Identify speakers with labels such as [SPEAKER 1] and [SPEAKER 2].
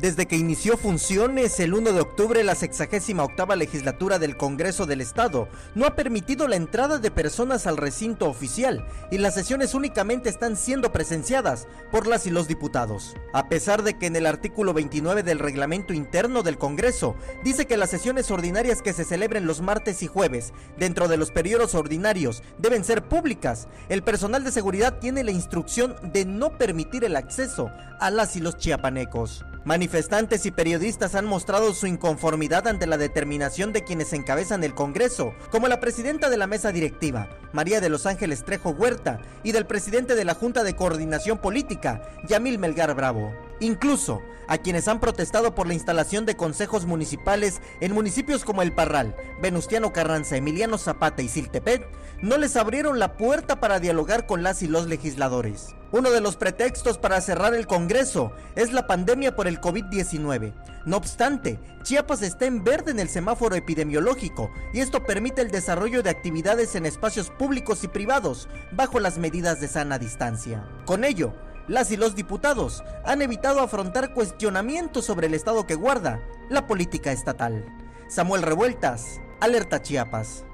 [SPEAKER 1] Desde que inició funciones el 1 de octubre la 68 legislatura del Congreso del Estado no ha permitido la entrada de personas al recinto oficial y las sesiones únicamente están siendo presenciadas por las y los diputados. A pesar de que en el artículo 29 del reglamento interno del Congreso dice que las sesiones ordinarias que se celebren los martes y jueves dentro de los periodos ordinarios deben ser públicas, el personal de seguridad tiene la instrucción de no permitir el acceso a las y los chiapanecos. Manifestantes y periodistas han mostrado su inconformidad ante la determinación de quienes encabezan el Congreso, como la presidenta de la mesa directiva, María de los Ángeles Trejo Huerta, y del presidente de la Junta de Coordinación Política, Yamil Melgar Bravo. Incluso a quienes han protestado por la instalación de consejos municipales en municipios como El Parral, Venustiano Carranza, Emiliano Zapata y Siltepet, no les abrieron la puerta para dialogar con las y los legisladores. Uno de los pretextos para cerrar el Congreso es la pandemia por el COVID-19. No obstante, Chiapas está en verde en el semáforo epidemiológico y esto permite el desarrollo de actividades en espacios públicos y privados bajo las medidas de sana distancia. Con ello, las y los diputados han evitado afrontar cuestionamientos sobre el estado que guarda la política estatal. Samuel Revueltas, Alerta Chiapas.